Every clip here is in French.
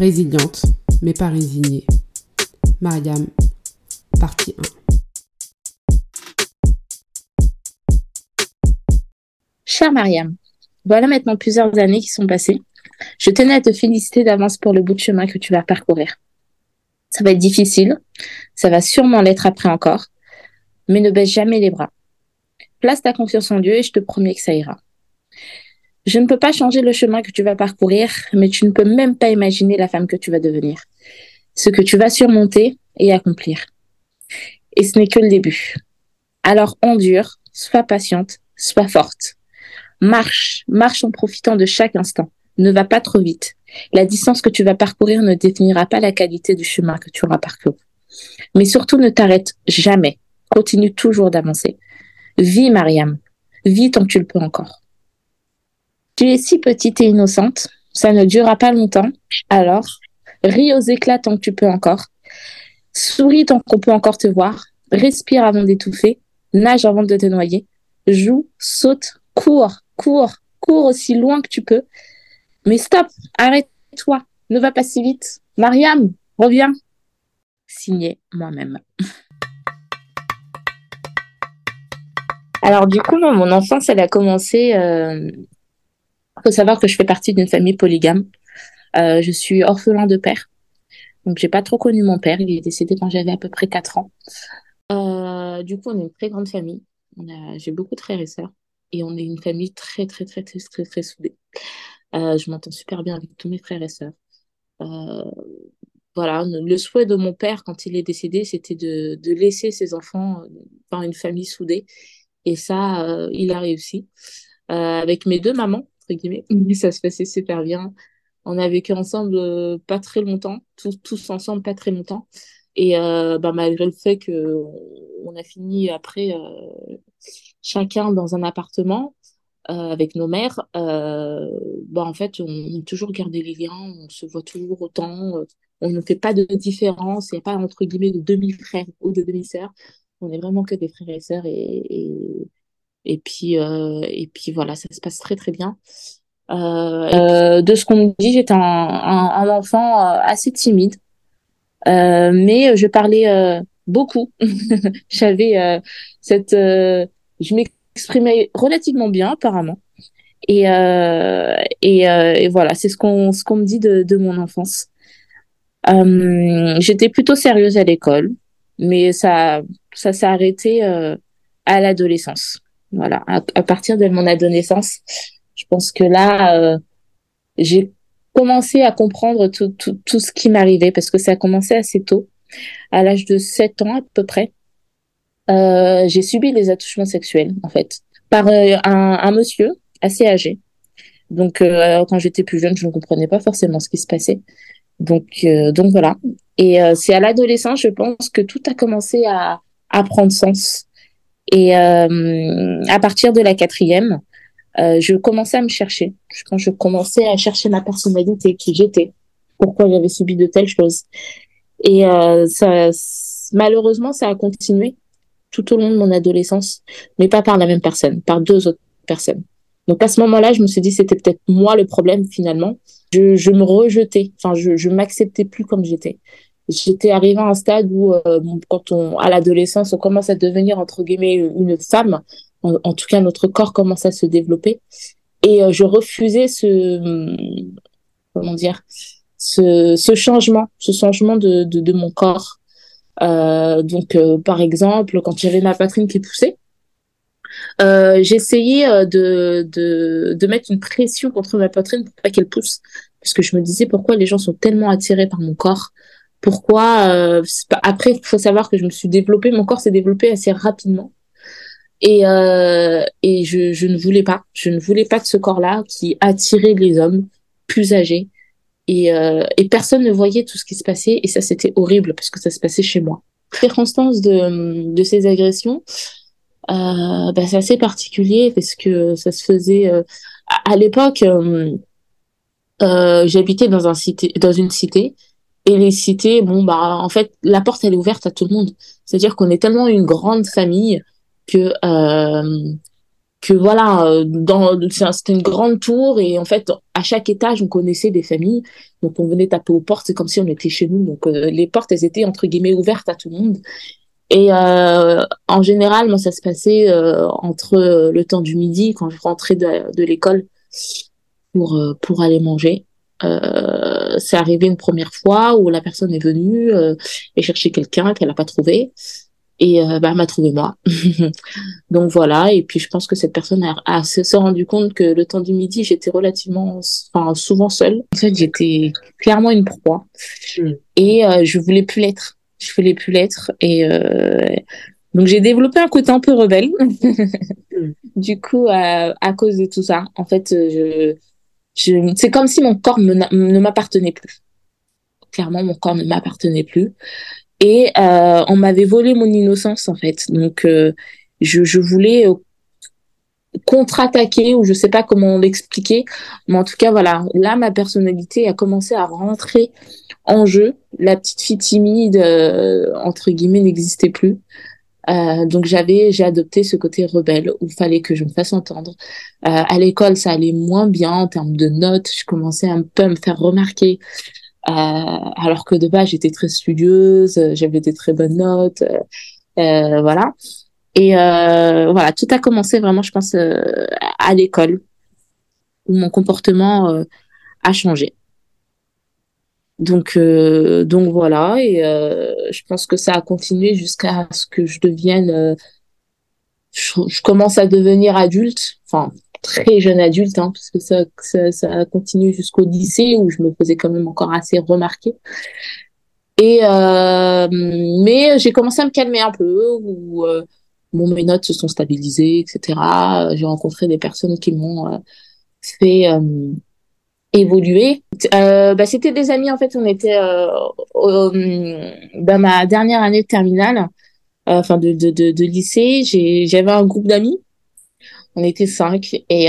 Résiliente, mais pas résignée. Mariam, partie 1. Chère Mariam, voilà maintenant plusieurs années qui sont passées. Je tenais à te féliciter d'avance pour le bout de chemin que tu vas parcourir. Ça va être difficile, ça va sûrement l'être après encore, mais ne baisse jamais les bras. Place ta confiance en Dieu et je te promets que ça ira. Je ne peux pas changer le chemin que tu vas parcourir, mais tu ne peux même pas imaginer la femme que tu vas devenir, ce que tu vas surmonter et accomplir. Et ce n'est que le début. Alors endure, sois patiente, sois forte. Marche, marche en profitant de chaque instant. Ne va pas trop vite. La distance que tu vas parcourir ne définira pas la qualité du chemin que tu auras parcouru. Mais surtout, ne t'arrête jamais. Continue toujours d'avancer. Vis, Mariam. Vis tant que tu le peux encore. Tu es si petite et innocente, ça ne durera pas longtemps. Alors, ris aux éclats tant que tu peux encore. Souris tant qu'on peut encore te voir. Respire avant d'étouffer. Nage avant de te noyer. Joue, saute, cours, cours, cours aussi loin que tu peux. Mais stop, arrête-toi, ne va pas si vite. Mariam, reviens. Signé moi-même. Alors du coup, mon enfance, elle a commencé. Euh... faut savoir que je fais partie d'une famille polygame. Euh, je suis orphelin de père, donc j'ai pas trop connu mon père. Il est décédé quand j'avais à peu près 4 ans. Euh, du coup, on est une très grande famille. J'ai beaucoup de frères et sœurs, et on est une famille très très très très très très, soudée. Euh, je m'entends super bien avec tous mes frères et sœurs. Voilà, le souhait de mon père quand il est décédé, c'était de, laisser ses enfants dans une famille soudée et ça, il a réussi. Avec mes deux mamans, guillemets, ça se passait super bien. On a vécu ensemble euh, pas très longtemps, tous, ensemble pas très longtemps. Et bah, malgré le fait que on a fini après chacun dans un appartement avec nos mères, bah, en fait, on, a toujours gardé les liens, on se voit toujours autant, on ne fait pas de différence, il n'y a pas entre guillemets de demi-frères ou de demi-sœurs. On est vraiment que des frères et sœurs et, puis, euh, et puis voilà, ça se passe très très bien. Euh, de ce qu'on me dit, j'étais un, enfant euh, assez timide, mais je parlais beaucoup. J'avais cette, je m'exprimais relativement bien apparemment. Et, et, et, voilà, c'est ce qu'on ce qu'on me dit de, de mon enfance. J'étais plutôt sérieuse à l'école mais ça, ça s'est arrêté euh, à l'adolescence. Voilà, à, partir de mon adolescence, je pense que là, euh, j'ai commencé à comprendre tout, tout, tout ce qui m'arrivait parce que ça a commencé assez tôt, à l'âge de 7 ans à peu près. Euh, j'ai subi des attouchements sexuels en fait par euh, un, un, monsieur assez âgé. Donc euh, quand j'étais plus jeune, je ne comprenais pas forcément ce qui se passait. Donc donc voilà. Et euh, c'est à l'adolescence, je pense, que tout a commencé à, à prendre sens. Et euh, à partir de la quatrième, euh, je commençais à me chercher. Je je commençais à chercher ma personnalité, qui j'étais, pourquoi j'avais subi de telles choses. Et euh, ça, malheureusement, ça a continué tout au long de mon adolescence, mais pas par la même personne, par deux autres personnes. Donc à ce moment-là, je me suis dit c'était peut-être moi le problème finalement. Je, je me rejetais, enfin je, je m'acceptais plus comme j'étais j'étais arrivée à un stade où, euh, quand on, à l'adolescence, on commence à devenir, entre guillemets, une femme. En, tout cas, notre corps commence à se développer. Et euh, je refusais ce, comment dire, ce, changement, ce changement de, mon corps. Euh, donc, par exemple, quand j'avais ma poitrine qui poussait, j'essayais de, de, de mettre une pression contre ma poitrine pour pas qu'elle pousse. Parce que je me disais pourquoi les gens sont tellement attirés par mon corps, pourquoi euh, Après, il faut savoir que je me suis développée, mon corps s'est développé assez rapidement. Et, euh, et je, je ne voulais pas, je ne voulais pas de ce corps-là qui attirait les hommes plus âgés. Et, euh, et personne ne voyait tout ce qui se passait. Et ça, c'était horrible parce que ça se passait chez moi. Circonstance de, de ces agressions, euh, bah, c'est assez particulier parce que ça se faisait euh, à, l'époque. Euh, euh, j'habitais dans un cité, dans une cité, et les cités, bon bah en fait la porte elle est ouverte à tout le monde. C'est-à-dire qu'on est tellement une grande famille que euh, que voilà, dans c'était une grande tour et en fait à chaque étage on connaissait des familles, donc on venait taper aux portes, c'est comme si on était chez nous. Donc les portes elles étaient entre guillemets ouvertes à tout le monde et euh, en général, moi, ça se passait euh, entre le temps du midi, quand je rentrais de, de l'école pour euh, pour aller manger. Euh, c'est arrivé une première fois où la personne est venue euh, et chercher quelqu'un qu'elle n'a pas trouvé et bah, elle m'a trouvé moi. Donc voilà. Et puis je pense que cette personne a, a se rendu compte que le temps du midi, j'étais relativement, enfin souvent seule. En fait, j'étais clairement une proie mm. et je voulais plus l'être je voulais plus l'être et euh, donc j'ai développé un côté un peu rebelle du coup à, à, cause de tout ça en fait je, je c'est comme si mon corps ne m'appartenait plus. Clairement mon corps ne m'appartenait plus. Et euh, on m'avait volé mon innocence en fait. Donc euh, je, je voulais contre-attaquer ou je sais pas comment l'expliquer. Mais en tout cas voilà. Là ma personnalité a commencé à rentrer en jeu. La petite fille timide euh, entre guillemets n'existait plus euh, donc j'avais j'ai adopté ce côté rebelle où il fallait que je me fasse entendre. Euh, à l'école ça allait moins bien en termes de notes. Je commençais un peu à me faire remarquer. Euh, alors que de base j'étais très studieuse j'avais des très bonnes notes euh, voilà. Et euh, voilà, tout a commencé vraiment, je pense, euh, à l'école, où mon comportement euh, a changé. Donc, donc voilà, et je pense que ça a continué jusqu'à ce que je devienne, je, commence à devenir adulte, enfin très jeune adulte, hein, parce que ça, ça, ça a continué jusqu'au lycée où je me faisais quand même encore assez remarquer. Et mais j'ai commencé à me calmer un peu, où bon, mes notes se sont stabilisées, etc. J'ai rencontré des personnes qui m'ont euh, fait euh, évoluer. Euh, bah, c'était des amis en fait. On était dans ma dernière année de terminale, enfin de, de, de, de, lycée. J'avais un groupe d'amis. On était cinq et,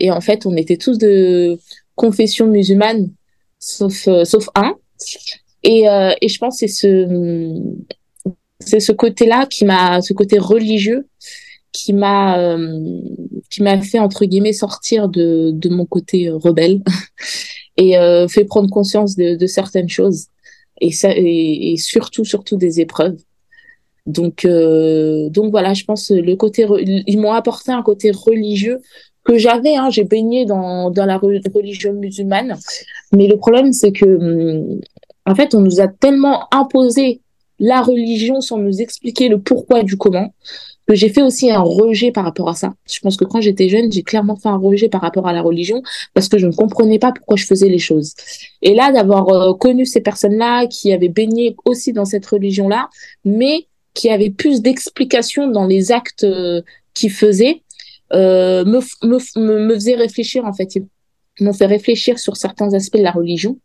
et en fait on était tous de confession musulmane, sauf sauf un. Et, et je pense c'est ce c'est ce côté-là qui m'a, ce côté religieux, qui m'a, euh, qui m'a fait entre guillemets sortir de, de mon côté euh, rebelle et euh, fait prendre conscience de, certaines choses et ça et, surtout surtout des épreuves. Donc donc voilà, je pense le côté ils m'ont apporté un côté religieux que j'avais. Hein, j'ai baigné dans dans la religion musulmane, mais le problème c'est que hum, en fait on nous a tellement imposé la religion sans nous expliquer le pourquoi du comment, que j'ai fait aussi un rejet par rapport à ça. Je pense que quand j'étais jeune, j'ai clairement fait un rejet par rapport à la religion parce que je ne comprenais pas pourquoi je faisais les choses. Et là, d'avoir euh, connu ces personnes-là qui avaient baigné aussi dans cette religion-là, mais qui avaient plus d'explications dans les actes euh, qu'ils faisaient, euh, me, faisait réfléchir en fait. Ils m'ont fait réfléchir sur certains aspects de la religion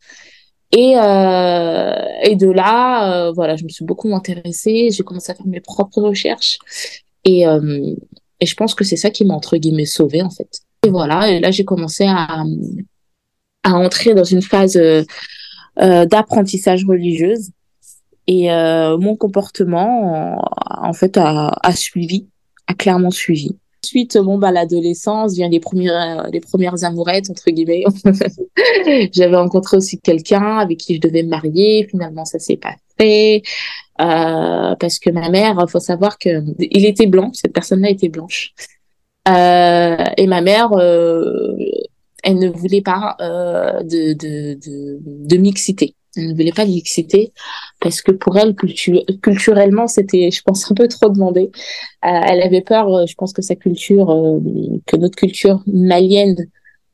et, euh, et de là, euh, voilà, je me suis beaucoup intéressée. J'ai commencé à faire mes propres recherches. Et, euh, et je pense que c'est ça qui m'a, entre guillemets, sauvée, en fait. Et voilà, et là, j'ai commencé à, à entrer dans une phase euh, euh d'apprentissage religieuse. Et euh, mon comportement, en fait, a, a suivi, a clairement suivi. Ensuite, bon, bah, l'adolescence vient les premières, les premières amourettes, entre guillemets. J'avais rencontré aussi quelqu'un avec qui je devais me marier. Finalement, ça s'est pas fait. Euh, parce que ma mère, faut savoir que il était blanc, cette personne-là était blanche. Euh, et ma mère, euh, elle ne voulait pas euh, de, de, de, de mixité. Elle ne voulait pas mixité parce que pour elle, culturellement, c'était, je pense, un peu trop demandé. Euh, elle avait peur, euh, je pense que sa culture, euh, que notre culture malienne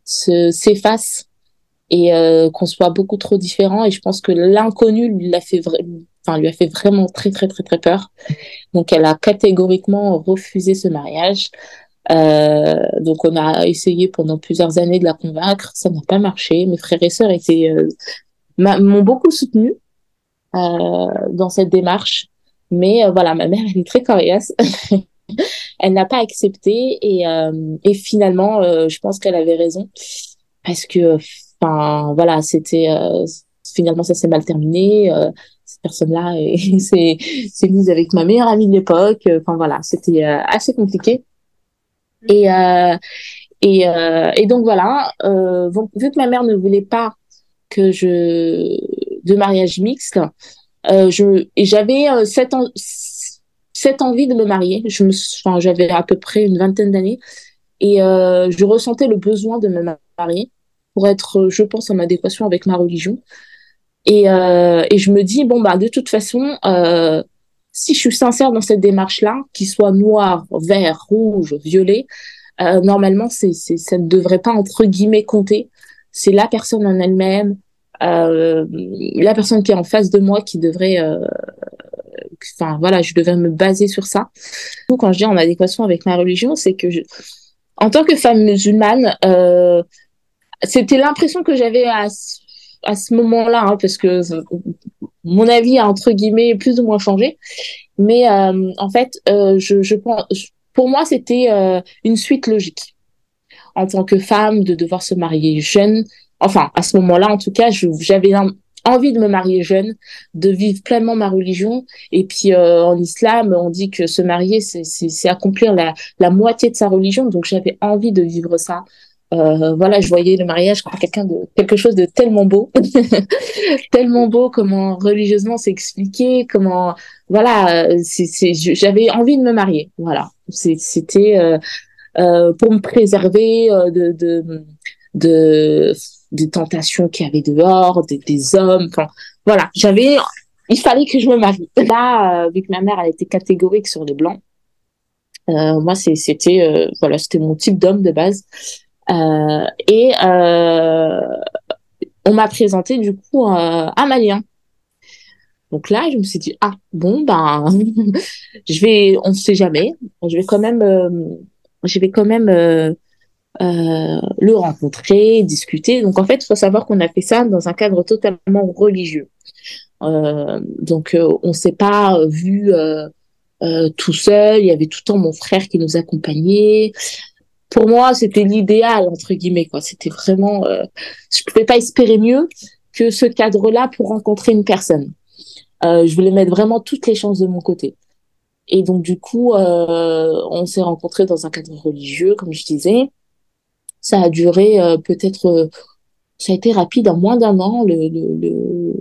se s'efface et qu'on soit beaucoup trop différent. Et je pense que l'inconnu l'a fait enfin, lui a fait vraiment très, très, très, très peur. Donc, elle a catégoriquement refusé ce mariage. Donc, on a essayé pendant plusieurs années de la convaincre. Ça n'a pas marché. Mes frères et sœurs étaient, m'ont beaucoup soutenu euh, dans cette démarche. Mais euh, voilà, ma mère, elle est très coriace. elle n'a pas accepté et, euh, et finalement, je pense qu'elle avait raison parce que, enfin, voilà, c'était finalement ça s'est mal terminé. cette personne-là s'est s'est mise avec ma meilleure amie de l'époque. Enfin voilà, c'était assez compliqué. Et et, et donc voilà, vu que ma mère ne voulait pas que je de mariage mixte, euh, je j'avais euh, cette, cette envie de me marier. Je me, enfin, j'avais à peu près une vingtaine d'années et euh, je ressentais le besoin de me marier pour être, je pense, en adéquation avec ma religion. Et, et je me dis bon bah de toute façon, si je suis sincère dans cette démarche-là, qu'il soit noir, vert, rouge, violet, normalement c'est, c'est, ça ne devrait pas entre guillemets compter. C'est la personne en elle-même, euh, la personne qui est en face de moi qui devrait euh, enfin voilà je devrais me baser sur ça. Quand je dis en adéquation avec ma religion c'est que je, en tant que femme musulmane euh, c'était l'impression que j'avais à, à ce moment-là hein, parce que mon avis a entre guillemets plus ou moins changé. Mais en fait je, pour moi c'était une suite logique en tant que femme de devoir se marier jeune enfin, à ce moment-là, en tout cas, j'avais envie de me marier jeune, de vivre pleinement ma religion. Et puis euh, en islam, on dit que se marier, c'est accomplir la, la moitié de sa religion. Donc j'avais envie de vivre ça. Euh, voilà, je voyais le mariage comme quelqu'un de quelque chose de tellement beau, tellement beau, comment religieusement c'est expliqué, comment voilà, c'est j'avais envie de me marier. Voilà, c'était euh, euh, pour me préserver euh, de, de de des tentations qu'il y avait dehors, des, hommes. Voilà, j'avais, il fallait que je me marie. Là, euh, vu que ma mère elle était catégorique sur les blancs, euh, moi c'était euh, voilà, mon type d'homme de base. Euh, et euh, on m'a présenté du coup un malien. Donc là, je me suis dit ah bon ben je vais, on ne sait jamais, je vais quand même, je vais quand même euh, le rencontrer, discuter. Donc en fait, il faut savoir qu'on a fait ça dans un cadre totalement religieux. Euh, donc euh, on s'est pas vu euh, euh, tout seul. Il y avait tout le temps mon frère qui nous accompagnait. Pour moi, c'était l'idéal entre guillemets quoi. C'était vraiment, je pouvais pas espérer mieux que ce cadre-là pour rencontrer une personne. je voulais mettre vraiment toutes les chances de mon côté. Et donc du coup, on s'est rencontrés dans un cadre religieux, comme je disais. Ça a duré euh, peut-être, euh, ça a été rapide en moins d'un an. Le, le, le,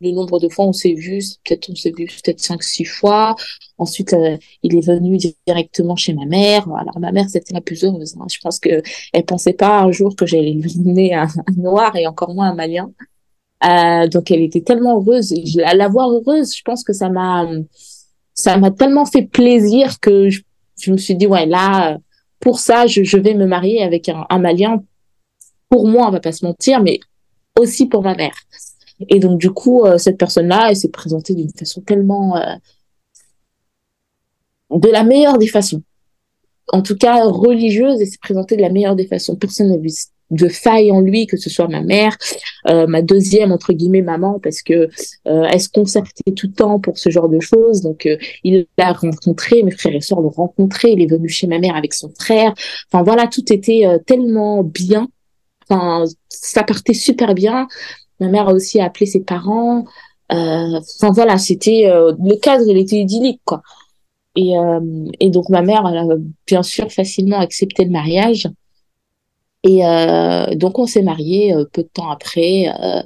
le, nombre de fois on s'est vu, peut-être on s'est vu peut-être cinq, six fois. Ensuite, euh, il est venu directement chez ma mère. Alors ma mère, c'était la plus heureuse. Hein. Je pense que elle pensait pas un jour que j'allais lui donner un, noir et encore moins un malien. Euh, donc elle était tellement heureuse. À la voir heureuse, je pense que ça m'a ça m'a tellement fait plaisir que je, me suis dit ouais là pour ça, je, vais me marier avec un, un, Malien. Pour moi, on va pas se mentir, mais aussi pour ma mère. Et donc, du coup, euh, cette personne-là, elle s'est présentée d'une façon tellement... Euh, de la meilleure des façons. En tout cas, religieuse, elle s'est présentée de la meilleure des façons. Personne n'a vu de faille en lui, que ce soit ma mère, euh, ma deuxième entre guillemets maman, parce que euh, elle se concertait tout le temps pour ce genre de choses. Donc euh, il l'a rencontré, mes frères et sœurs l'ont rencontré, il est venu chez ma mère avec son frère. Enfin voilà, tout était euh, tellement bien. Enfin ça partait super bien. Ma mère a aussi appelé ses parents. Euh, enfin voilà, c'était le cadre, il était idyllique quoi. Et, et donc ma mère, elle a bien sûr facilement accepté le mariage. Et euh, donc on s'est mariés euh, peu de temps après. Euh,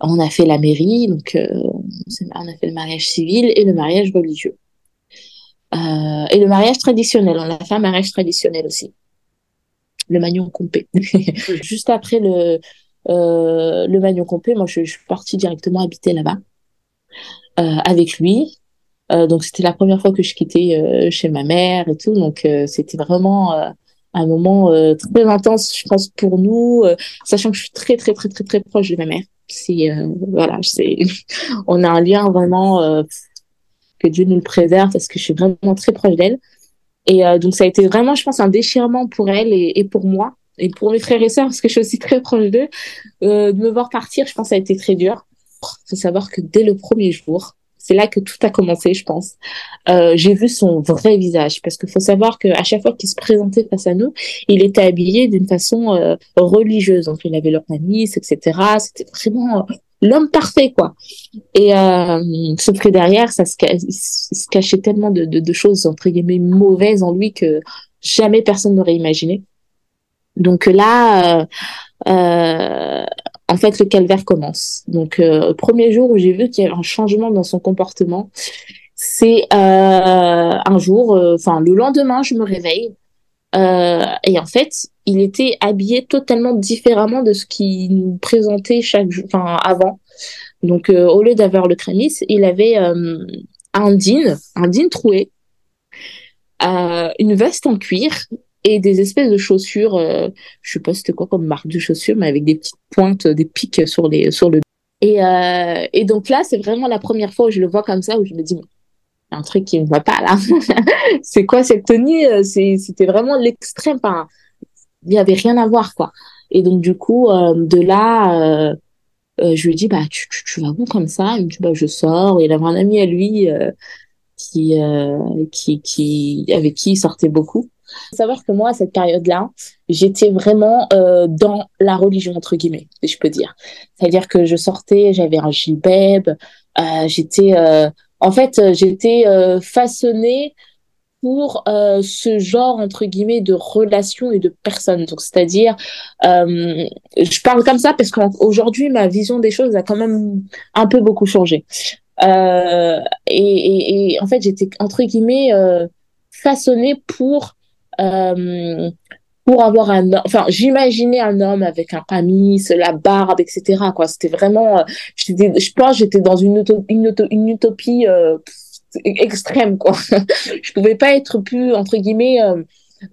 on a fait la mairie, donc on a fait le mariage civil et le mariage religieux. Et le mariage traditionnel, on a fait un mariage traditionnel aussi. Le magnon compé. Juste après le, le magnon compé, moi je, je, suis partie directement habiter là-bas avec lui. donc c'était la première fois que je quittais chez ma mère et tout, donc c'était vraiment un moment euh, très intense, je pense, pour nous, euh, sachant que je suis très, très, très, très, très proche de ma mère. C'est voilà, c'est on a un lien vraiment que Dieu nous le préserve parce que je suis vraiment très proche d'elle. Et donc ça a été vraiment, je pense, un déchirement pour elle et, pour moi et pour mes frères et sœurs parce que je suis aussi très proche d'eux. de me voir partir, je pense, ça a été très dur. Il faut savoir que dès le premier jour, c'est là que tout a commencé, je pense. Euh, j'ai vu son vrai visage parce qu'il faut savoir qu'à chaque fois qu'il se présentait face à nous, il était habillé d'une façon euh, religieuse. Donc il avait l'organisme, etc. C'était vraiment euh, l'homme parfait, quoi. Et euh, sauf que derrière, ça se, il se cachait tellement de, de, de, choses entre guillemets mauvaises en lui que jamais personne n'aurait imaginé. Donc là, euh, euh, en fait, le calvaire commence. Donc, euh, premier jour où j'ai vu qu'il y avait un changement dans son comportement, c'est euh, un jour, euh, enfin le lendemain, je me réveille et en fait, il était habillé totalement différemment de ce qu'il nous présentait chaque jour, enfin avant. Donc, au lieu d'avoir le crémis, il avait un jean, un jean troué, une veste en cuir et des espèces de chaussures, euh, je sais pas c'était quoi comme marque de chaussures, mais avec des petites pointes, des pics sur les sur le. Et euh, et donc là, c'est vraiment la première fois où je le vois comme ça, où je me dis, a un truc qui me va pas là. c'est quoi cette tenue C'est c'était vraiment l'extrême. Enfin, il y avait rien à voir quoi. Et donc du coup, euh, de là. Euh, euh, je lui dis bah tu, tu, tu vas où comme ça? Il me dit bah je sors il avait un ami à lui qui, qui qui avec qui il sortait beaucoup faut savoir que moi, à cette période-là, j'étais vraiment euh, dans la religion, entre guillemets, si je peux dire. C'est-à-dire que je sortais, j'avais un gilbeb, euh, j'étais... Euh, en fait, j'étais euh, façonnée pour euh, ce genre entre guillemets de relations et de personnes. Donc c'est-à-dire, euh, je parle comme ça parce qu'aujourd'hui ma vision des choses a quand même un peu beaucoup changé. Euh, et, en fait j'étais entre guillemets façonnée pour euh, pour avoir un enfin j'imaginais un homme avec un camis la barbe etc quoi. C'était vraiment euh, je pense j'étais dans une utopie, euh, extrême quoi. Je pouvais pas être plus entre guillemets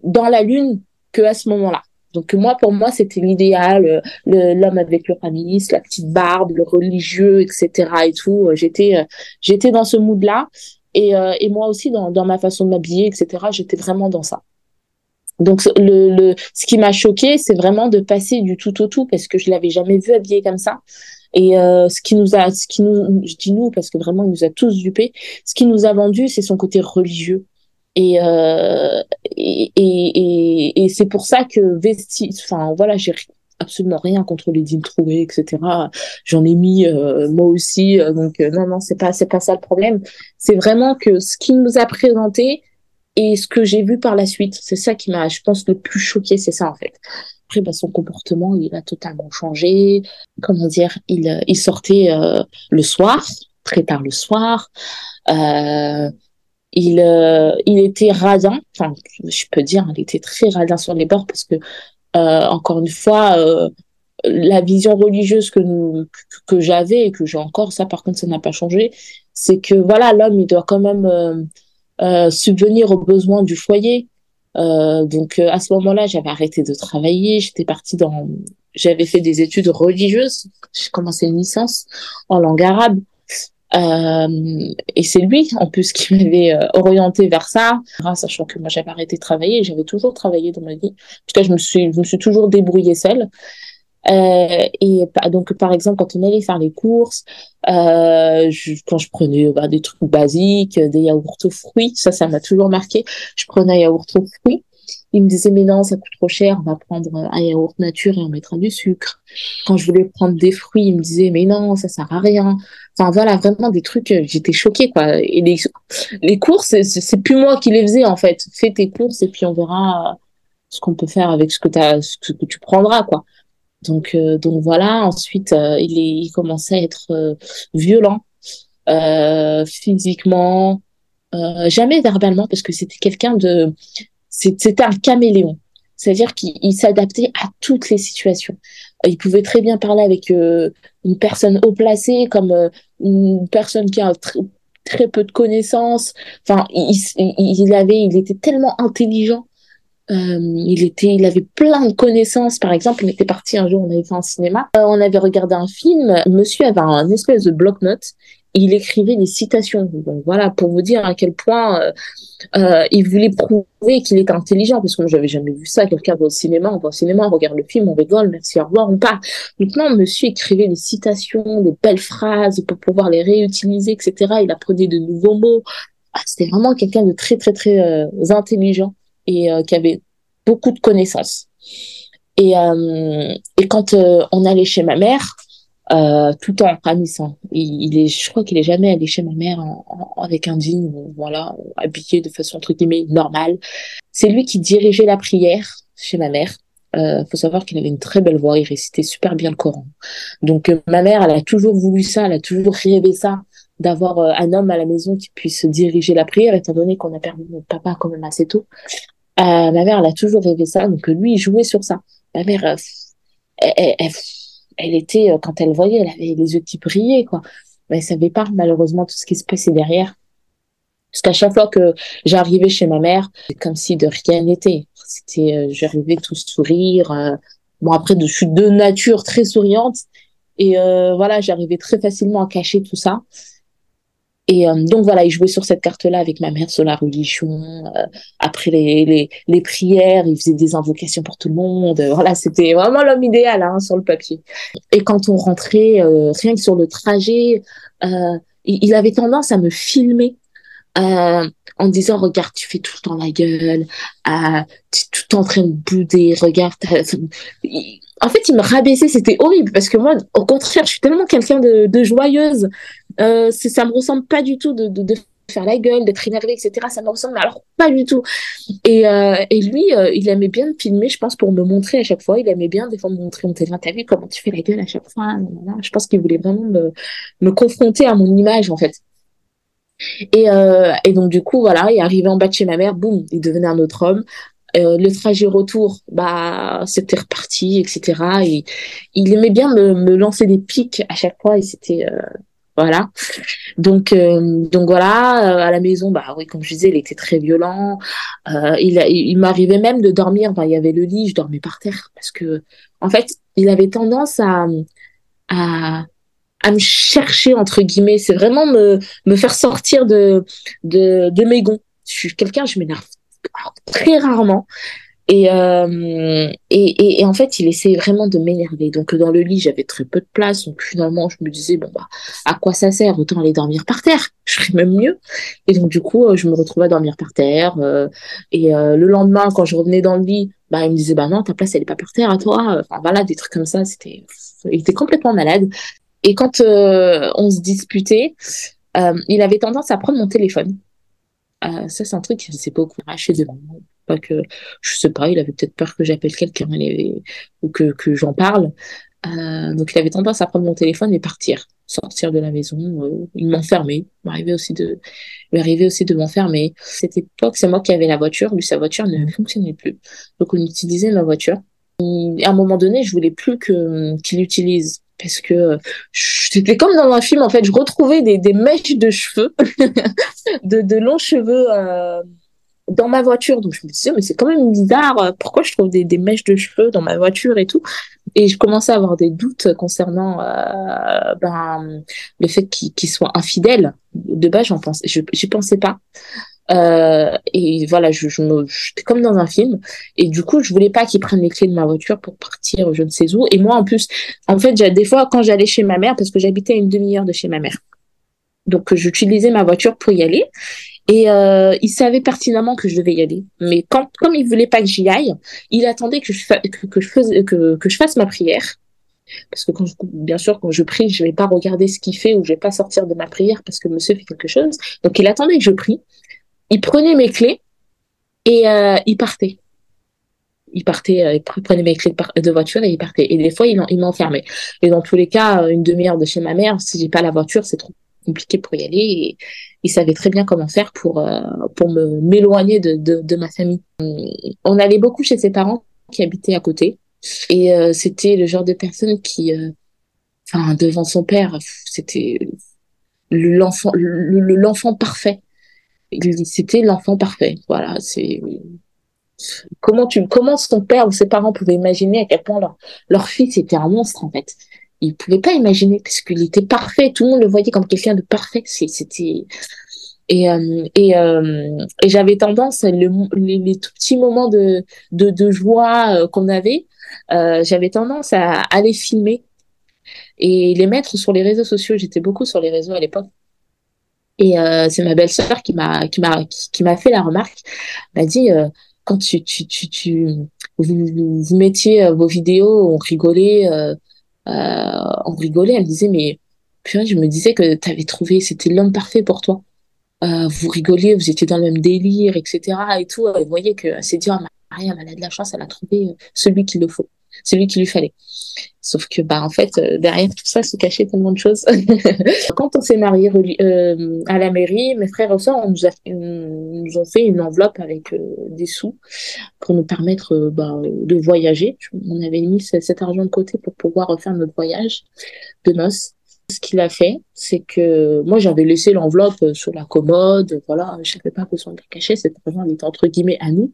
dans la lune que à ce moment-là. Donc moi pour moi c'était l'idéal l'homme avec le camis la petite barbe le religieux etc et tout. J'étais j'étais dans ce mood là et, et moi aussi dans, dans ma façon de m'habiller etc j'étais vraiment dans ça donc le, le ce qui m'a choqué, c'est vraiment de passer du tout au tout parce que je l'avais jamais vu habillé comme ça. Et euh, ce qui nous a, ce qui nous, je dis nous parce que vraiment il nous a tous dupés. Ce qui nous a vendu, c'est son côté religieux. Et euh, et, et, et, c'est pour ça que vesti, enfin voilà, j'ai absolument rien contre les dîmes troués, etc. J'en ai mis euh, moi aussi, euh, donc euh, non non c'est pas c'est pas ça le problème. C'est vraiment que ce qu'il nous a présenté, et ce que j'ai vu par la suite, c'est ça qui m'a, je pense, le plus choqué, c'est ça en fait. Après, bah, son comportement, il a totalement changé. Comment dire Il, euh, sortait euh, le soir, très tard le soir. Euh, il, il était radin. Enfin, je peux dire, il était très radin sur les bords parce que, encore une fois, la vision religieuse que que, j'avais et que j'ai encore, ça par contre, ça n'a pas changé. C'est que voilà, l'homme, il doit quand même subvenir aux besoins du foyer. Euh, donc euh, à ce moment-là, j'avais arrêté de travailler, j'étais partie dans, j'avais fait des études religieuses, j'ai commencé une licence en langue arabe. Euh, et c'est lui, en plus, qui m'avait orienté vers ça, sachant que moi j'avais arrêté de travailler, j'avais toujours travaillé dans ma vie. En tout cas, je me suis, je me suis toujours débrouillée seule. Euh, et donc, par exemple, quand on allait faire les courses, euh, je, quand je prenais bah, des trucs basiques, des yaourts aux fruits, ça, ça m'a toujours marqué. Je prenais un yaourt aux fruits. Il me disait, mais non, ça coûte trop cher, on va prendre un yaourt nature et on mettra du sucre. Quand je voulais prendre des fruits, il me disait, mais non, ça sert à rien. Enfin, voilà, vraiment des trucs, j'étais choquée, quoi. Et les, les courses, c'est plus moi qui les faisais, en fait. Fais tes courses et puis on verra ce qu'on peut faire avec ce que, as, ce que tu prendras, quoi. Donc, euh, donc voilà. Ensuite, euh, il, est, il commençait à être euh, violent physiquement, jamais verbalement, parce que c'était quelqu'un de, c'était un caméléon. C'est-à-dire qu'il s'adaptait à toutes les situations. Il pouvait très bien parler avec une personne haut placée, comme une personne qui a très peu de connaissances. Enfin, il, il, avait, il était tellement intelligent Euh, il était, il avait plein de connaissances. Par exemple, on était parti un jour, on avait fait un cinéma, euh, on avait regardé un film. Monsieur avait un espèce de bloc-notes. Il écrivait des citations. Donc voilà, pour vous dire à quel point euh, euh il voulait prouver qu'il était intelligent, parce que moi j'avais jamais vu ça. Quelqu'un va au cinéma, on va au cinéma, on regarde le film, on rigole, merci, au revoir, on part. Donc Monsieur écrivait des citations, des belles phrases pour pouvoir les réutiliser, etc. Il apprenait de nouveaux mots. Ah, c'était vraiment quelqu'un de très très très euh, intelligent et euh, qui avait beaucoup de connaissances. Et, euh, et quand euh, on allait chez ma mère, tout en ramissant, il, il, est, je crois qu'il est jamais allé chez ma mère avec un jean, voilà, habillé de façon entre guillemets normale. C'est lui qui dirigeait la prière chez ma mère. Euh, faut savoir qu'il avait une très belle voix, il récitait super bien le Coran. Donc ma mère, elle a toujours voulu ça, elle a toujours rêvé ça, d'avoir un homme à la maison qui puisse diriger la prière, étant donné qu'on a perdu notre papa quand même assez tôt. Euh, ma mère, elle a toujours rêvé ça, donc lui, il jouait sur ça. Ma mère, euh, elle, elle, elle, était, euh, quand elle voyait, elle avait les yeux qui brillaient, quoi. Mais elle savait pas, malheureusement, tout ce qui se passait derrière. Parce qu'à chaque fois que j'arrivais chez ma mère, c'est comme si de rien n'était. C'était, j'arrivais tout sourire. bon, après, je suis de nature très souriante. Et voilà, j'arrivais très facilement à cacher tout ça. Et euh, donc voilà, il jouait sur cette carte-là avec ma mère sur la religion. Euh, après les, les, les, prières, il faisait des invocations pour tout le monde. Voilà, c'était vraiment l'homme idéal hein, sur le papier. Et quand on rentrait, euh, rien que sur le trajet, il, il, avait tendance à me filmer. en disant regarde tu fais tout le temps la gueule tu es tout en train de bouder regarde en fait il me rabaissait c'était horrible parce que moi au contraire je suis tellement quelqu'un de, joyeuse euh, ça me ressemble pas du tout de, faire la gueule, d'être énervé, etc. Ça me ressemble alors pas du tout. Et, euh, lui, euh, il aimait bien filmer, je pense, pour me montrer à chaque fois. Il aimait bien des fois me montrer, on t'as vu comment tu fais la gueule à chaque fois. Je pense qu'il voulait vraiment me, me confronter à mon image, en fait. Et, euh, donc du coup, voilà, il arrivé en bas de chez ma mère, boum, il devenait un autre homme. Euh, le trajet retour, bah, c'était reparti, etc. Et il aimait bien me, me lancer des pics à chaque fois et c'était euh, voilà. Donc, euh, donc voilà, euh, à la maison, bah oui, comme je disais, il était très violent. Euh, il, il m'arrivait même de dormir. Bah, il y avait le lit, je dormais par terre parce que, en fait, il avait tendance à, à, à me chercher entre guillemets. C'est vraiment me, me faire sortir de, de, de mes gonds. Je suis quelqu'un, je m'énerve très rarement. Et, euh, et, en fait, il essayait vraiment de m'énerver. Donc, dans le lit, j'avais très peu de place. Donc, finalement, je me disais, bon, bah, à quoi ça sert? Autant aller dormir par terre. Je serais même mieux. Et donc, du coup, euh, je me retrouvais à dormir par terre. Euh, et le lendemain, quand je revenais dans le lit, bah, il me disait, bah non, ta place, elle est pas par terre à toi. Enfin, voilà, des trucs comme ça. C'était, il était complètement malade. Et quand on se disputait, il avait tendance à prendre mon téléphone. Ça, c'est un truc qui s'est beaucoup arraché de moi pas que, je sais pas, il avait peut-être peur que j'appelle quelqu'un ou que, que j'en parle. Euh, donc il avait tendance à prendre mon téléphone et partir, sortir de la maison. Euh, il m'enfermait. Il m'arrivait aussi de, il m'arrivait aussi de m'enfermer. Cette époque, c'est moi qui avais la voiture. Lui, sa voiture ne fonctionnait plus. Donc on utilisait ma voiture. Et à un moment donné, je voulais plus que qu'il l'utilise parce que c'était comme dans un film en fait. Je retrouvais des, des mèches de cheveux, de, de longs cheveux. Euh, dans ma voiture. Donc je me disais, mais c'est quand même bizarre, euh, pourquoi je trouve des, des, mèches de cheveux dans ma voiture et tout? Et je commençais à avoir des doutes concernant euh, ben, le fait qu'il soit infidèle. De base, j'en je j'y pensais pas. Euh, et voilà, je, je me, j'étais comme dans un film. Et du coup, je voulais pas qu'il prenne les clés de ma voiture pour partir, je ne sais où. Et moi, en plus, en fait, des fois, quand j'allais chez ma mère, parce que j'habitais à une demi-heure de chez ma mère, donc j'utilisais ma voiture pour y aller. Et euh, il savait pertinemment que je devais y aller. Mais quand, comme il voulait pas que j'y aille, il attendait que je, que, que, je fasse, que, que je fasse ma prière. Parce que quand bien sûr, quand je prie, je vais pas regarder ce qu'il fait ou je vais pas sortir de ma prière parce que monsieur fait quelque chose. Donc il attendait que je prie. Il prenait mes clés et euh, il partait. Il partait, euh, il prenait mes clés de, voiture et il partait. Et des fois, il, m'enfermait. Et dans tous les cas, une demi-heure de chez ma mère, si j'ai pas la voiture, c'est trop compliqué pour y aller et il savait très bien comment faire pour euh, pour me m'éloigner de, de, de ma famille. On allait beaucoup chez ses parents qui habitaient à côté et euh, c'était le genre de personne qui euh, enfin devant son père c'était l'enfant l'enfant parfait c'était l'enfant parfait voilà c'est comment tu, comment son père ou ses parents pouvaient imaginer à quel point leur, leur fils était un monstre, en fait. Ils pouvaient pas imaginer parce qu'il était parfait. Tout le monde le voyait comme quelqu'un de parfait. C'était, et, euh, et, euh, et j'avais tendance, le, les, les, tout petits moments de, de, de joie euh, qu'on avait, j'avais tendance à aller filmer et les mettre sur les réseaux sociaux. J'étais beaucoup sur les réseaux à l'époque. Et euh, c'est ma belle-sœur qui m'a qui m'a qui, m'a fait la remarque. Elle m'a dit euh, quand tu tu tu, tu vous, vous, mettiez vos vidéos, on rigolait, euh, on rigolait. Elle me disait mais puis je me disais que tu avais trouvé c'était l'homme parfait pour toi. Euh, vous rigoliez, vous étiez dans le même délire, etc. Et tout. Et vous voyez que c'est dit, Maria, elle a de la chance, elle a trouvé euh, celui qu'il le faut, celui qu'il lui fallait. Sauf que, bah, en fait, euh, derrière tout ça se cachait tellement de choses. Quand on s'est marié euh, à la mairie, mes frères et sœurs, on nous, a, ont fait une enveloppe avec des sous pour nous permettre bah, de voyager. On avait mis cet argent de côté pour pouvoir refaire notre voyage de noces. Ce qu'il a fait, c'est que moi j'avais laissé l'enveloppe euh, sur la commode, voilà, je savais pas besoin de la cacher, cet argent était entre guillemets à nous.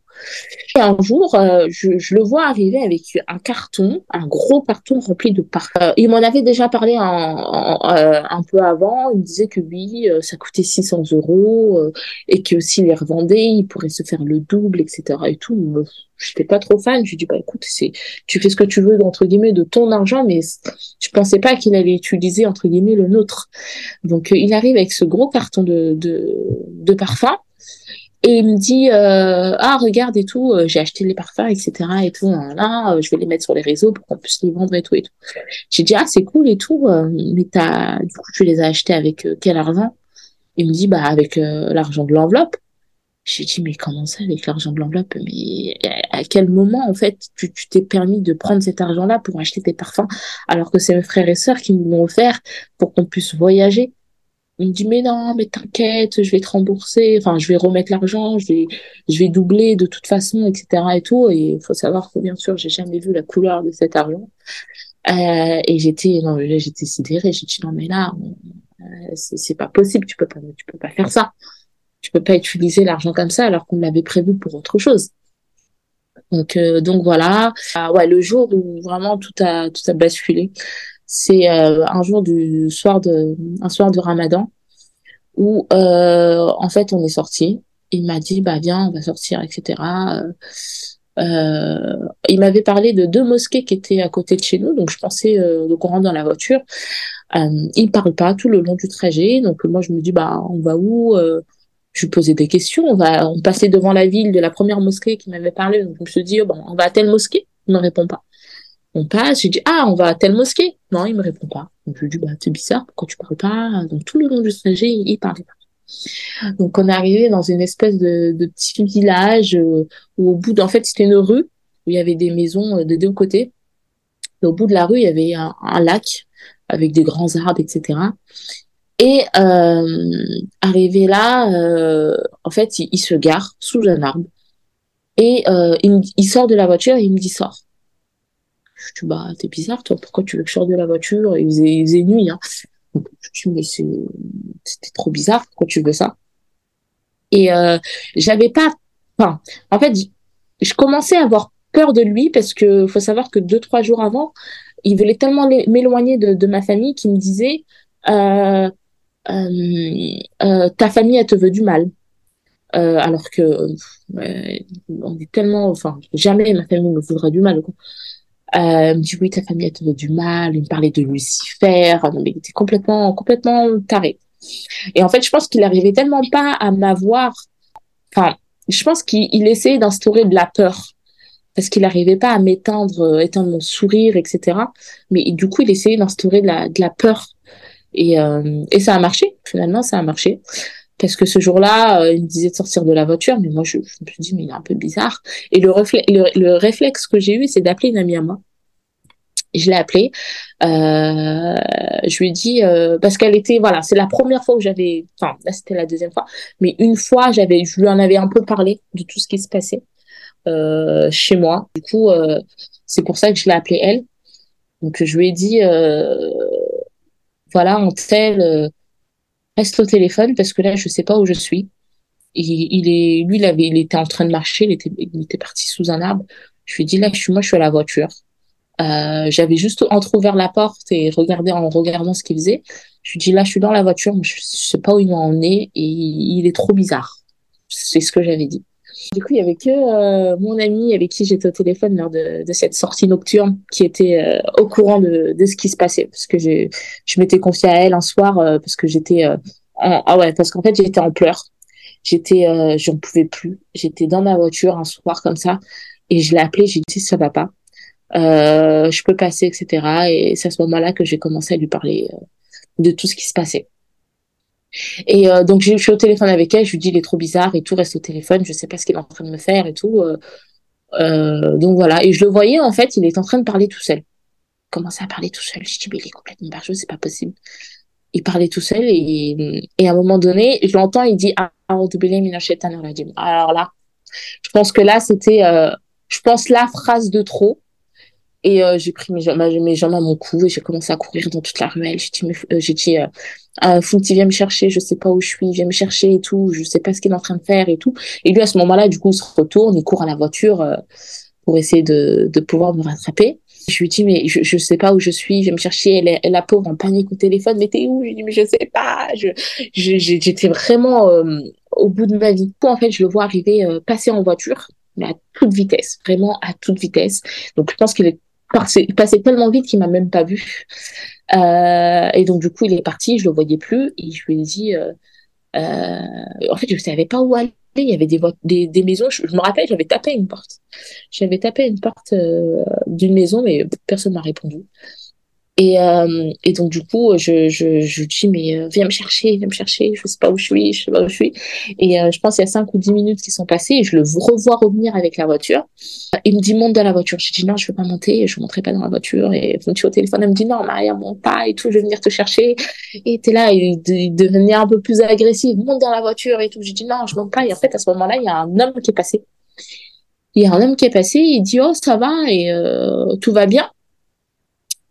Et un jour, euh, je, le vois arriver avec un carton, un gros carton rempli de parfums. Euh, il m'en avait déjà parlé un, peu avant, il me disait que oui, ça coûtait 600 euros et que s'il les revendait, il pourrait se faire le double, etc. et tout je n'étais pas trop fan. Je lui dis bah écoute, tu fais ce que tu veux entre guillemets de ton argent, mais je pensais pas qu'il allait utiliser entre guillemets le nôtre. Donc euh, il arrive avec ce gros carton de de, de parfum et il me dit euh, ah regarde et tout, euh, j'ai acheté les parfums etc et tout là, je vais les mettre sur les réseaux pour qu'on puisse les vendre et tout et tout. J'ai dit ah c'est cool et tout, mais t'as du coup tu les as achetés avec quel argent? Il me dit bah avec l'argent de l'enveloppe. J'ai dit, mais comment ça avec l'argent de l'enveloppe Mais à quel moment, en fait, tu t'es permis de prendre cet argent-là pour acheter tes parfums alors que c'est mes frères et sœurs qui nous l'ont offert pour qu'on puisse voyager? Il me dit, mais non, mais t'inquiète, je vais te rembourser, enfin, je vais remettre l'argent, je vais, je vais doubler de toute façon, etc. et tout. Et il faut savoir que, bien sûr, j'ai jamais vu la couleur de cet argent. Euh, et j'étais, non, j'étais sidérée. J'ai dit, non, mais là, euh, c'est pas possible, tu peux pas, tu peux pas faire ça tu peux pas utiliser l'argent comme ça alors qu'on l'avait prévu pour autre chose. Donc euh, donc voilà. Ah, ouais, le jour où vraiment tout a tout a basculé, c'est euh, un jour du soir de un soir de Ramadan où euh, en fait on est sorti. Il m'a dit bah viens on va sortir etc. il m'avait parlé de deux mosquées qui étaient à côté de chez nous, donc je pensais donc on rentre dans la voiture. il parle pas tout le long du trajet, donc moi je me dis bah on va où je posais des questions. On va, on passait devant la ville de la première mosquée qui m'avait parlé. Donc je me suis dit, bon, on va à telle mosquée? Il ne répond pas. On passe, j'ai dit, ah, on va à telle mosquée? Non, il me répond pas. Donc je lui dis, bah, c'est bizarre, pourquoi tu parles pas? Donc tout le long du trajet, il parlait pas. Donc on est arrivé dans une espèce de, petit village euh, où au bout d'en fait c'était une rue où il y avait des maisons euh, de deux côtés. Et au bout de la rue il y avait un lac avec des grands arbres etc. Et euh, arrivé là, euh, en fait, il, se gare sous un arbre et euh, il, sort de la voiture et il me dit sort. Je dis bah t'es bizarre toi, pourquoi tu veux que je sorte de la voiture? Il faisait, il faisait nuit. Hein. je dis mais c'était trop bizarre, pourquoi tu veux ça? Et euh, j'avais pas, enfin, en fait, je commençais à avoir peur de lui parce que faut savoir que deux trois jours avant, il voulait tellement m'éloigner de, de, ma famille qu'il me disait euh, ta famille elle te veut du mal. Euh, alors que on est tellement, enfin jamais ma famille me voudrait du mal. Quoi. Euh, me dit oui ta famille elle te veut du mal. Il me parlait de Lucifer. Non mais il était complètement complètement taré. Et en fait je pense qu'il arrivait tellement pas à m'avoir. Enfin je pense qu'il essayait d'instaurer de la peur parce qu'il n'arrivait pas à m'éteindre, éteindre mon sourire, etc. Mais du coup, il essayait d'instaurer de la, de la peur et, euh, et ça a marché, finalement, ça a marché. Parce que ce jour-là, euh, il me disait de sortir de la voiture, mais moi, je, me suis dit, mais il est un peu bizarre. Et le, le, le réflexe que j'ai eu, c'est d'appeler une amie à moi. Je l'ai appelée. Euh, je lui ai dit euh, parce qu'elle était voilà, c'est la première fois où j'avais, enfin là c'était la deuxième fois, mais une fois j'avais, je lui en avais un peu parlé de tout ce qui se passait euh, chez moi. Du coup, euh, c'est pour ça que je l'ai appelée elle. Donc je lui ai dit voilà, on tel, euh, reste au téléphone parce que là, je sais pas où je suis. il, est, lui, il il était en train de marcher, il était, parti sous un arbre. Je lui ai dit, là, je suis, moi, je suis à la voiture. Euh, j'avais juste entrouvert la porte et regardé en regardant ce qu'il faisait. Je lui dis là, je suis dans la voiture, mais je, sais pas où il en est et il est trop bizarre. C'est ce que j'avais dit. Du coup, il y avait que euh, mon ami avec qui j'étais au téléphone lors de, cette sortie nocturne qui était euh, au courant de, ce qui se passait parce que je, m'étais confiée à elle un soir euh, parce que j'étais ah ouais parce qu'en fait j'étais en pleurs. J'étais j'en pouvais plus. J'étais dans ma voiture un soir comme ça et je l'ai appelé. J'ai dit ça va pas. je peux passer etc. Et c'est à ce moment-là que j'ai commencé à lui parler de tout ce qui se passait. Et euh, donc je suis au téléphone avec elle, je lui dis il est trop bizarre et tout, reste au téléphone, je sais pas ce qu'il est en train de me faire et tout. Euh, euh, donc voilà, et je le voyais en fait, il est en train de parler tout seul. Il commençait à parler tout seul. Je dis mais il est complètement barjou, c'est pas possible. Il parlait tout seul et, et à un moment donné, je l'entends, il dit alors là, je pense que là c'était, je pense la phrase de trop et j'ai pris mes, jambes, mes jambes à mon cou et j'ai commencé à courir dans toute la ruelle. J'ai dit, j'ai dit euh, Funti, viens me chercher, je sais pas où je suis, viens me chercher et tout, je sais pas ce qu'il est en train de faire et tout. Et lui, à ce moment-là, du coup, il se retourne, il court à la voiture euh, pour essayer de, de pouvoir me rattraper. Je lui dis, mais je, je sais pas où je suis, viens me chercher. Elle est, la pauvre en panique au téléphone, mais t'es où? Je lui dis, mais je sais pas. Je, j'étais vraiment au bout de ma vie. En fait, je le vois arriver, passer en voiture, mais à toute vitesse, vraiment à toute vitesse. Donc, je pense qu'il est il passait tellement vite qu'il m'a même pas vu. Euh, et donc du coup, il est parti, je le voyais plus, et je lui ai dit, euh, euh, en fait, je savais pas où aller. Il y avait des, des, maisons. Je, me rappelle, j'avais tapé une porte. J'avais tapé une porte d'une maison, mais personne m'a répondu. Et, euh, et donc, du coup, je, je, je dis, mais euh, viens me chercher, viens me chercher, je sais pas où je suis, je sais pas où je suis. Et euh, je pense qu'il y a cinq ou dix minutes qui sont passées et je le revois revenir avec la voiture. Il me dit, monte dans la voiture. Je dis, non, je veux pas monter, je monterai pas dans la voiture. Et donc, tu au téléphone, elle me dit, non, Maria, monte pas et tout, je vais venir te chercher. Et t'es là, il, il, devenait un peu plus agressif, monte dans la voiture et tout. Je dis, non, je monte pas. Et en fait, à ce moment-là, il y a un homme qui est passé. Il y a un homme qui est passé, il dit, oh, ça va et tout va bien.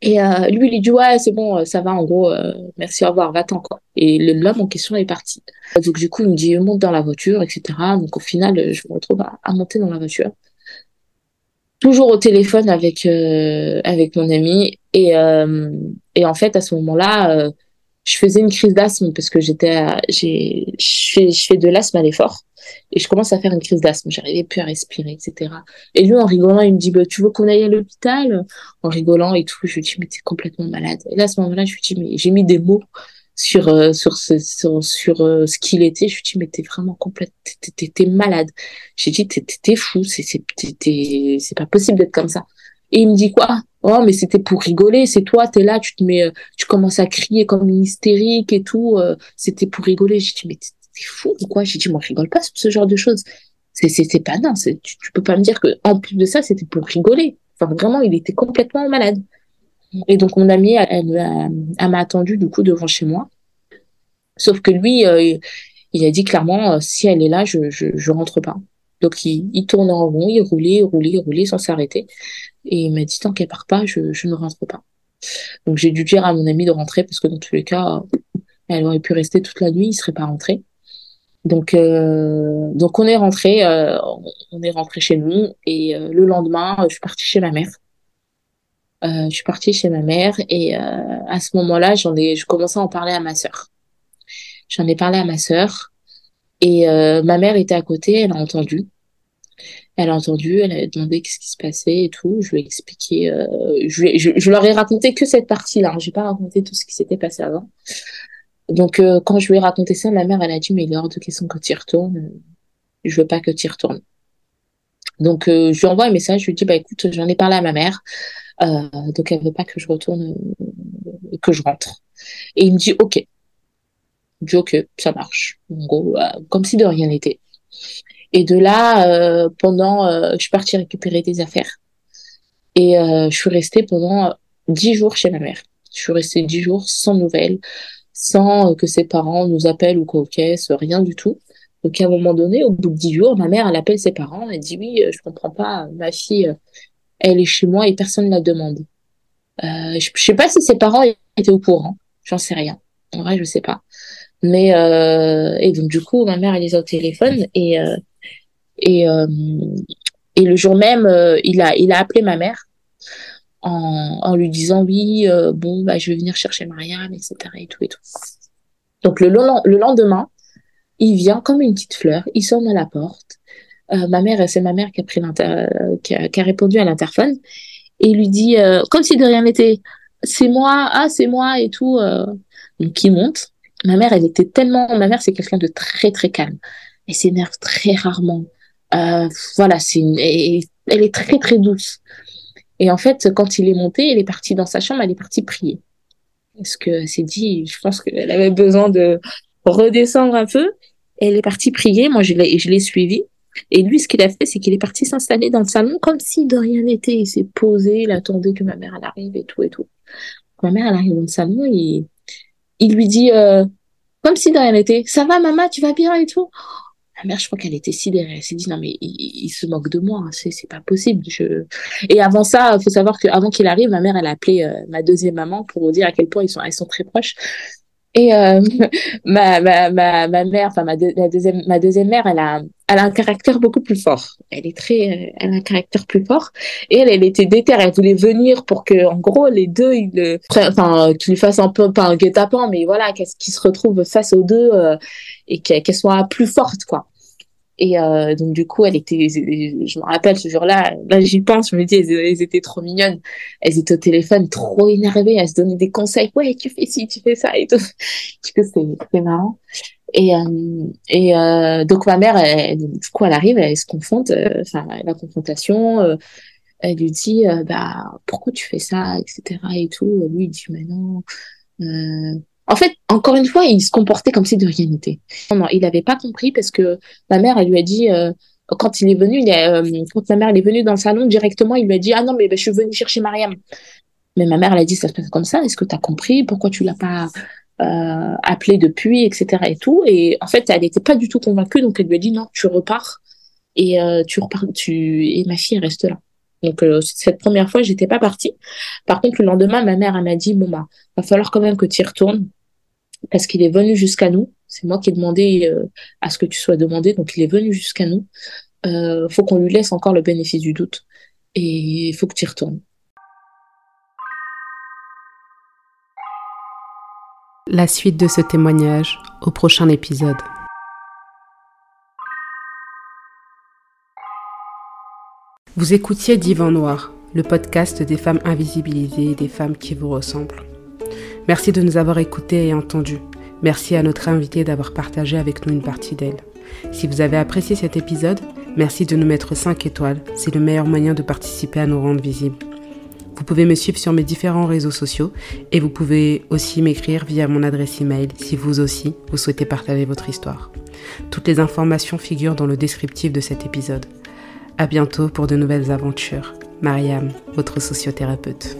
Et euh, lui, il dit ouais, c'est bon, euh, ça va, en gros, euh, merci, au revoir, va-t'en quoi. Et l'homme en question est parti. Donc du coup, il me dit monte dans la voiture, etc. Donc au final, je me retrouve à, monter dans la voiture, toujours au téléphone avec avec mon ami. Et et en fait, à ce moment-là, je faisais une crise d'asthme parce que j'étais, j'ai, je fais, je fais de l'asthme à l'effort et je commence à faire une crise d'asthme. J'arrivais plus à respirer, etc. Et lui, en rigolant, il me dit, bah, tu veux qu'on aille à l'hôpital? En rigolant et tout, je lui dis, mais t'es complètement malade. Et là, à ce moment-là, je lui dis, mais j'ai mis des mots sur euh, sur ce sur, euh, ce qu'il était je lui dis mais t'es vraiment complète t'es malade j'ai dit t'es fou c'est c'est c'est pas possible d'être comme ça et il me dit quoi? Oh, mais c'était pour rigoler. C'est toi, t'es là, tu te mets, euh, tu commences à crier comme une hystérique et tout. Euh, c'était pour rigoler. J'ai dit, mais t'es fou ou quoi? J'ai dit, moi, je rigole pas sur ce genre de choses. C'est, pas non. Tu, tu peux pas me dire que en plus de ça, c'était pour rigoler. Enfin, vraiment, il était complètement malade. Et donc, mon amie, elle, m'a attendu du coup devant chez moi. Sauf que lui, euh, il a dit clairement, si elle est là, je, je, je rentre pas. Donc, il, il tourne en rond, il roulait, il roulait, il roulait sans s'arrêter. Et il m'a dit, tant qu'elle part pas, je, je ne rentre pas. Donc, j'ai dû dire à mon ami de rentrer parce que dans tous les cas, elle aurait pu rester toute la nuit, il serait pas rentré. Donc, euh, donc on est rentré, euh, on est rentré chez nous et euh, le lendemain, je suis partie chez ma mère. Euh, je suis partie chez ma mère et à ce moment-là, j'en ai, je commençais à en parler à ma sœur. J'en ai parlé à ma sœur et ma mère était à côté, elle a entendu. Elle a entendu, elle a demandé qu'est-ce qui se passait et tout. Je lui ai expliqué, euh, je, je, je, leur ai raconté que cette partie-là. Hein. J'ai pas raconté tout ce qui s'était passé avant. Donc euh, quand je lui ai raconté ça, ma mère elle a dit mais il est hors de question que tu y retournes. Je veux pas que tu y retournes. Donc euh, je lui envoie un message, je lui dis bah écoute j'en ai parlé à ma mère, donc elle veut pas que je retourne, que je rentre. Et il me dit ok. Je dis ok ça marche. En gros comme si de rien n'était. Et de là, euh, pendant, euh, je suis partie récupérer des affaires. Et euh, je suis restée pendant dix jours chez ma mère. Je suis restée dix jours sans nouvelles, sans que ses parents nous appellent ou quoi caisse, rien du tout. Donc à un moment donné, au bout de dix jours, ma mère, elle appelle ses parents, elle dit oui, je comprends pas, ma fille, elle est chez moi et personne ne la demande. Euh, je, je sais pas si ses parents étaient au courant, j'en sais rien. En vrai, je sais pas. Mais euh, et donc du coup, ma mère elle est au téléphone et euh, et euh, et le jour même, euh, il a il a appelé ma mère en, en lui disant oui euh, bon bah je vais venir chercher Marianne etc et tout et tout. Donc le le lendemain, il vient comme une petite fleur, il sonne à la porte. ma mère, c'est ma mère qui a pris qui a, qui a répondu à l'interphone et lui dit comme si de rien n'était c'est moi ah c'est moi et tout donc il monte ma mère, elle était tellement, ma mère, c'est quelqu'un de très, très calme. Elle s'énerve très rarement. Euh, voilà, c'est une, elle est très, très douce. Et en fait, quand il est monté, elle est partie dans sa chambre, elle est partie prier. Parce que c'est dit, je pense qu'elle avait besoin de redescendre un peu. Elle est partie prier. Moi, je l'ai, je l'ai suivi. Et lui, ce qu'il a fait, c'est qu'il est parti s'installer dans le salon comme si de rien n'était. Il s'est posé, il attendait que ma mère elle arrive et tout et tout. ma mère elle arrive dans le salon, il, il lui dit, euh, comme si de rien n'était, ça va maman, tu vas bien et tout? La mère, je crois qu'elle était sidérée. Elle s'est dit, non, mais il, se moque de moi, c'est, c'est pas possible. Et avant ça, il faut savoir qu'avant qu'il arrive, ma mère, elle a appelé euh, ma deuxième maman pour dire à quel point ils sont, elles sont très proches. Et euh, ma, ma, ma, ma mère, enfin ma, deuxième, ma deuxième mère, elle a, elle a un caractère beaucoup plus fort. Elle est très, elle a un caractère plus fort. Et elle, elle était déterre. Elle voulait venir pour que, en gros, les deux, ils, enfin, qu'ils lui fassent un peu, pas un guet-apens, mais voilà, qu'ils se retrouvent face aux deux euh, et qu'elle soit plus forte, quoi. Et euh, donc du coup, elle était, je me rappelle ce jour-là, là, j'y pense, je me dis, elles, étaient trop mignonnes. Elles étaient au téléphone, trop énervées, elles se donnaient des conseils. Ouais, tu fais ci, tu fais ça et tout. Du coup, c'est marrant. Et, euh, et euh, donc ma mère, du coup, elle arrive, elle se confronte, enfin la confrontation. Elle lui dit, bah pourquoi tu fais ça, etc. Et tout. Lui il dit, mais non. En fait, encore une fois, il se comportait comme si de rien n'était. Non, il n'avait pas compris parce que ma mère, elle lui a dit, euh, quand il est venu, euh, quand ma mère est venue dans le salon directement, il lui a dit, ah non, mais ben, je suis venue chercher Mariam. Mais ma mère, elle a dit, ça se passe comme ça. Est-ce que tu as compris? Pourquoi tu l'as pas euh, appelé depuis, etc. et tout? Et en fait, elle n'était pas du tout convaincue, donc elle lui a dit, non, tu repars et tu repars, et ma fille reste là. Donc cette première fois, j'étais pas partie. Par contre, le lendemain, ma mère m'a dit bon bah va falloir quand même que tu y retournes parce qu'il est venu jusqu'à nous. C'est moi qui ai demandé euh, à ce que tu sois demandé, donc il est venu jusqu'à nous. Euh, faut qu'on lui laisse encore le bénéfice du doute et faut que tu y retournes. La suite de ce témoignage au prochain épisode. Vous écoutiez Divan Noir, le podcast des femmes invisibilisées et des femmes qui vous ressemblent. Merci de nous avoir écoutés et entendus. Merci à notre invité d'avoir partagé avec nous une partie d'elle. Si vous avez apprécié cet épisode, merci de nous mettre 5 étoiles. C'est le meilleur moyen de participer à nous rendre visibles. Vous pouvez me suivre sur mes différents réseaux sociaux et vous pouvez aussi m'écrire via mon adresse email si vous aussi vous souhaitez partager votre histoire. Toutes les informations figurent dans le descriptif de cet épisode. À bientôt pour de nouvelles aventures. Mariam, votre sociothérapeute.